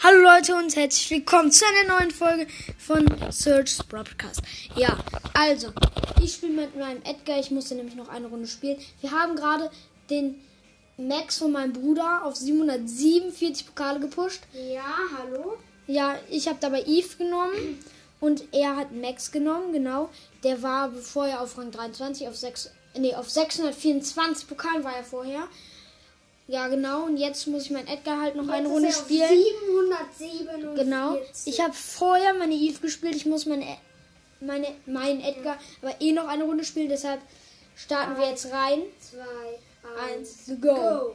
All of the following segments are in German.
Hallo Leute und herzlich willkommen zu einer neuen Folge von Search Broadcast. Ja, also, ich spiele mit meinem Edgar. Ich musste nämlich noch eine Runde spielen. Wir haben gerade den Max von meinem Bruder auf 747 Pokale gepusht. Ja, hallo. Ja, ich habe dabei Eve genommen und er hat Max genommen, genau. Der war vorher auf Rang 23, auf 6, nee, auf 624 Pokalen war er vorher. Ja, genau. Und jetzt muss ich meinen Edgar halt noch eine Runde Jetzt er auf spielen. 747. Genau. Ich habe vorher meine Eve gespielt. Ich muss meine, meine, meinen Edgar aber eh noch eine Runde spielen. Deshalb starten wir jetzt rein. zwei, Eins, go. go.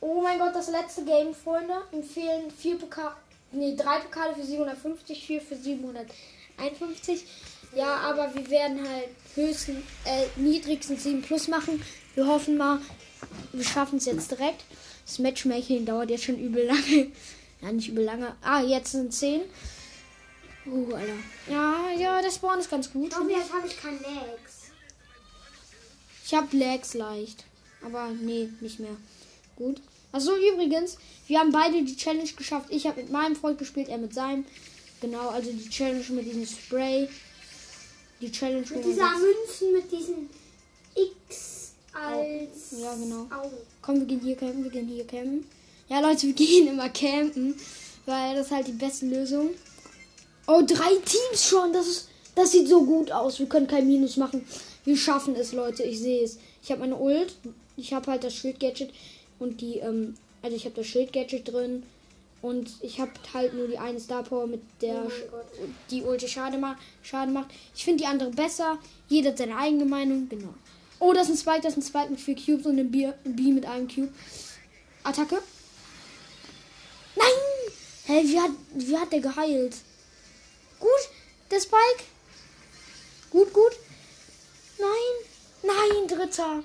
Oh mein Gott, das letzte Game, Freunde. Ihm fehlen vier Pokale, nee, drei Pokale für 750, vier für 751. Ja, aber wir werden halt höchsten, äh, niedrigstens 7 plus machen. Wir hoffen mal, wir schaffen es jetzt direkt. Das Matchmaking dauert jetzt schon übel lange. Ja, nicht übel lange. Ah, jetzt sind 10. Uh, Alter. Ja, ja, der Spawn ist ganz gut. Ich glaube, jetzt habe ich kein Legs. Ich habe Lags leicht. Aber nee, nicht mehr. Gut. Achso, übrigens, wir haben beide die Challenge geschafft. Ich habe mit meinem Freund gespielt, er mit seinem. Genau, also die Challenge mit diesem Spray. Die Challenge Mit dieser Münzen, mit diesen X als Ja, genau. Augen. Komm, wir gehen hier campen, wir gehen hier campen. Ja, Leute, wir gehen immer campen, weil das ist halt die beste Lösung. Oh, drei Teams schon. Das ist, das sieht so gut aus. Wir können kein Minus machen. Wir schaffen es, Leute. Ich sehe es. Ich habe meine Ult. Ich habe halt das Schild-Gadget und die, ähm, also ich habe das Schild-Gadget drin und ich habe halt nur die eine Star Power mit der Oh die Ulti Schade ma Schaden macht. Ich finde die andere besser. Jeder hat seine eigene Meinung. Genau. Oh, das ist ein Spike, das ist ein Spike mit vier Cubes und ein B, ein B mit einem Cube. Attacke. Nein! Hä, wie hat, wie hat der geheilt? Gut, der Spike. Gut, gut. Nein, nein, dritter.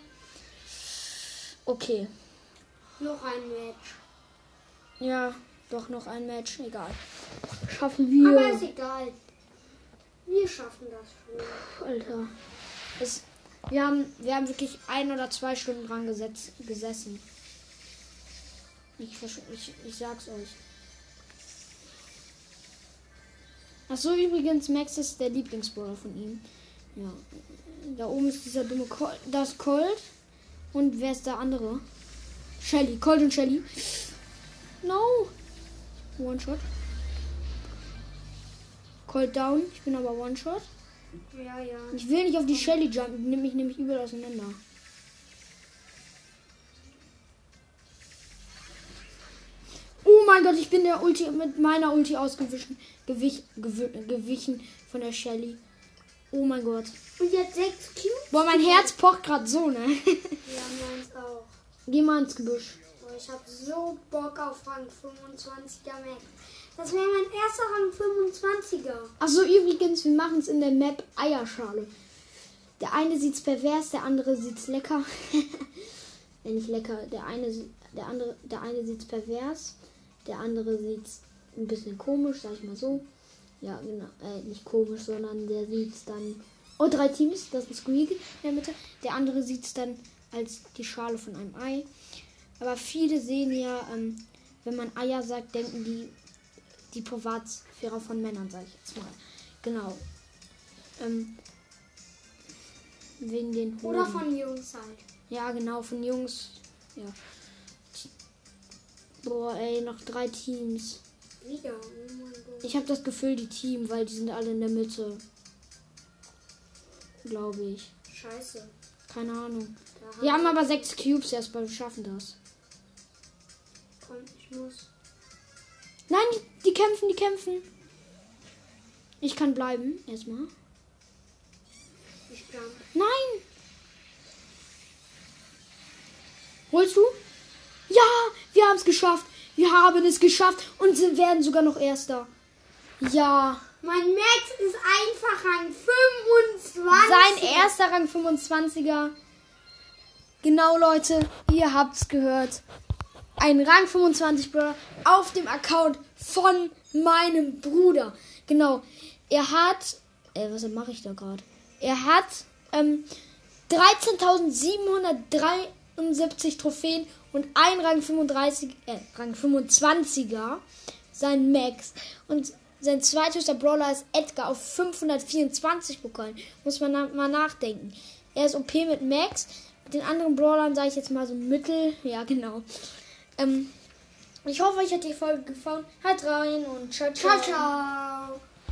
Okay. Noch ein Match. Ja, doch noch ein Match. Egal. Schaffen wir. Aber ist egal. Wir schaffen das schon. Alter. Es, wir, haben, wir haben wirklich ein oder zwei Stunden dran gesetz, gesessen. Ich, ich, ich sag's euch. Achso, übrigens, Max ist der Lieblingsbrawler von ihm. Ja. Da oben ist dieser dumme Colt. Das Colt. Und wer ist der andere? Shelly. Colt und Shelly. No. One-Shot. Colt down. Ich bin aber One-Shot. Ja, ja. Ich will nicht auf die Shelly jumpen, nimmt mich nämlich übel auseinander. Oh mein Gott, ich bin der Ulti mit meiner Ulti ausgewichen, gewich, gewi, gewichen von der Shelly. Oh mein Gott. Und jetzt sechs Cubes? Boah, mein Herz pocht gerade so, ne? Ja, meins auch. Geh mal ins Gebüsch. Boah, ich habe so Bock auf Rang 25er Max. Das wäre mein erster Rang 25er. Achso, übrigens, wir machen es in der Map Eierschale. Der eine sieht's pervers, der andere sieht's lecker. Äh, nicht lecker. Der eine, der andere, der eine sieht's pervers, der andere sieht's ein bisschen komisch, sag ich mal so. Ja, genau. Äh, nicht komisch, sondern der sieht's dann. Oh, drei Teams, das ist Squeak in der Mitte. Der andere sieht's dann als die Schale von einem Ei. Aber viele sehen ja, ähm, wenn man Eier sagt, denken die die Privatsphäre von Männern, sage ich jetzt mal. Genau. Ähm, wegen den Oder Hoden. von Jungs halt. Ja, genau, von Jungs. Ja. Boah, ey, noch drei Teams. Wieder. Oh. Ich habe das Gefühl, die Team, weil die sind alle in der Mitte. Glaube ich. Scheiße. Keine Ahnung. Wir haben aber sechs Cubes erstmal, wir schaffen das. Muss. Nein, die, die kämpfen, die kämpfen. Ich kann bleiben, erstmal. Ich jump. Nein! Holst du? Ja, wir haben es geschafft. Wir haben es geschafft und sind, werden sogar noch Erster. Ja, Mein Max ist einfach Rang 25. sein erster Rang 25er. Genau, Leute, ihr habt's gehört einen Rang 25 Brawler auf dem Account von meinem Bruder. Genau. Er hat. Äh, was mache ich da gerade? Er hat ähm, 13.773 Trophäen und ein Rang 35, äh, Rang 25er, sein Max. Und sein zweithöchster Brawler ist Edgar auf 524 bekommen. Muss man na mal nachdenken. Er ist OP mit Max. Mit den anderen Brawlern sage ich jetzt mal so Mittel. Ja, genau. Ähm, ich hoffe, euch hat die Folge gefallen. Haut rein und ciao, ciao. Ciao, ciao.